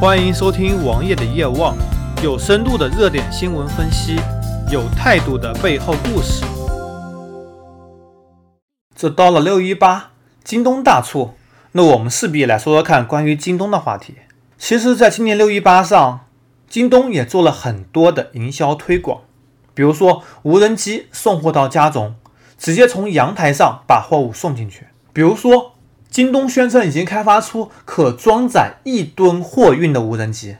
欢迎收听王爷的夜望，有深度的热点新闻分析，有态度的背后故事。这到了六一八，京东大促，那我们势必来说说看关于京东的话题。其实，在今年六一八上，京东也做了很多的营销推广，比如说无人机送货到家中，直接从阳台上把货物送进去；比如说。京东宣称已经开发出可装载一吨货运的无人机，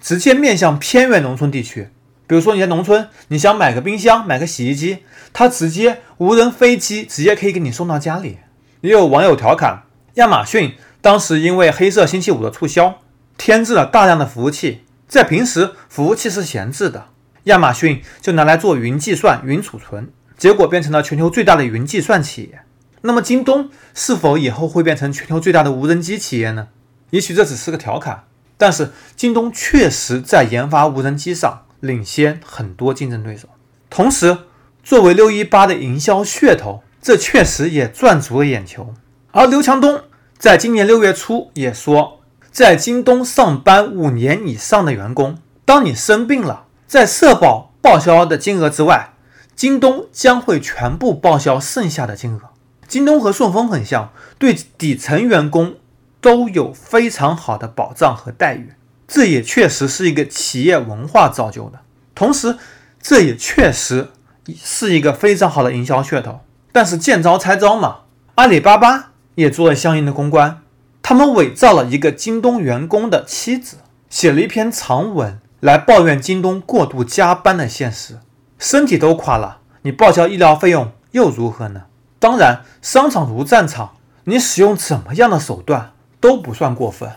直接面向偏远农村地区。比如说你在农村，你想买个冰箱、买个洗衣机，它直接无人飞机直接可以给你送到家里。也有网友调侃，亚马逊当时因为黑色星期五的促销，添置了大量的服务器，在平时服务器是闲置的，亚马逊就拿来做云计算、云储存，结果变成了全球最大的云计算企业。那么京东是否以后会变成全球最大的无人机企业呢？也许这只是个调侃，但是京东确实在研发无人机上领先很多竞争对手。同时，作为六一八的营销噱头，这确实也赚足了眼球。而刘强东在今年六月初也说，在京东上班五年以上的员工，当你生病了，在社保报销的金额之外，京东将会全部报销剩下的金额。京东和顺丰很像，对底层员工都有非常好的保障和待遇，这也确实是一个企业文化造就的。同时，这也确实是一个非常好的营销噱头。但是见招拆招嘛，阿里巴巴也做了相应的公关，他们伪造了一个京东员工的妻子，写了一篇长文来抱怨京东过度加班的现实，身体都垮了，你报销医疗费用又如何呢？当然，商场如战场，你使用怎么样的手段都不算过分。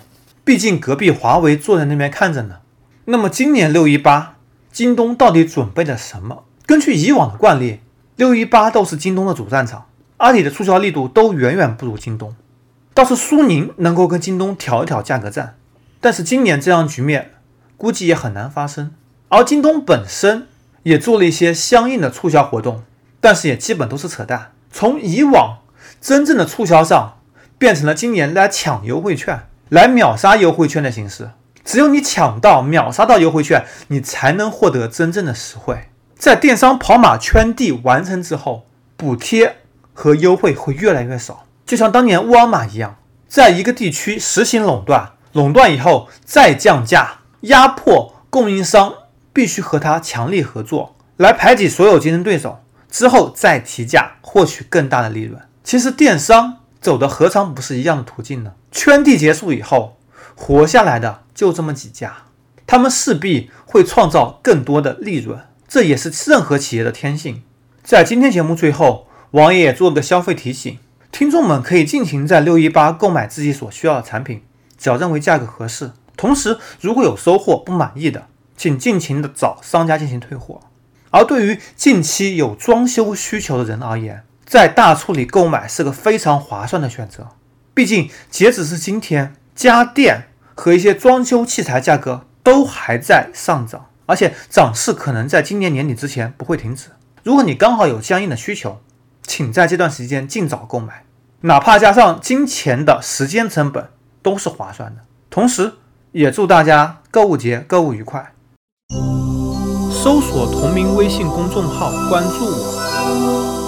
毕竟隔壁华为坐在那边看着呢。那么今年六一八，京东到底准备了什么？根据以往的惯例，六一八都是京东的主战场，阿里的促销力度都远远不如京东。倒是苏宁能够跟京东挑一挑价格战，但是今年这样局面估计也很难发生。而京东本身也做了一些相应的促销活动，但是也基本都是扯淡。从以往真正的促销上，变成了今年来抢优惠券、来秒杀优惠券的形式。只有你抢到、秒杀到优惠券，你才能获得真正的实惠。在电商跑马圈地完成之后，补贴和优惠会越来越少。就像当年沃尔玛一样，在一个地区实行垄断，垄断以后再降价，压迫供应商必须和他强力合作，来排挤所有竞争对手。之后再提价获取更大的利润，其实电商走的何尝不是一样的途径呢？圈地结束以后，活下来的就这么几家，他们势必会创造更多的利润，这也是任何企业的天性。在今天节目最后，王爷也做个消费提醒，听众们可以尽情在六一八购买自己所需要的产品，只要认为价格合适。同时，如果有收货不满意的，请尽情的找商家进行退货。而对于近期有装修需求的人而言，在大促里购买是个非常划算的选择。毕竟截止是今天，家电和一些装修器材价格都还在上涨，而且涨势可能在今年年底之前不会停止。如果你刚好有相应的需求，请在这段时间尽早购买，哪怕加上金钱的时间成本都是划算的。同时，也祝大家购物节购物愉快。搜索同名微信公众号，关注我。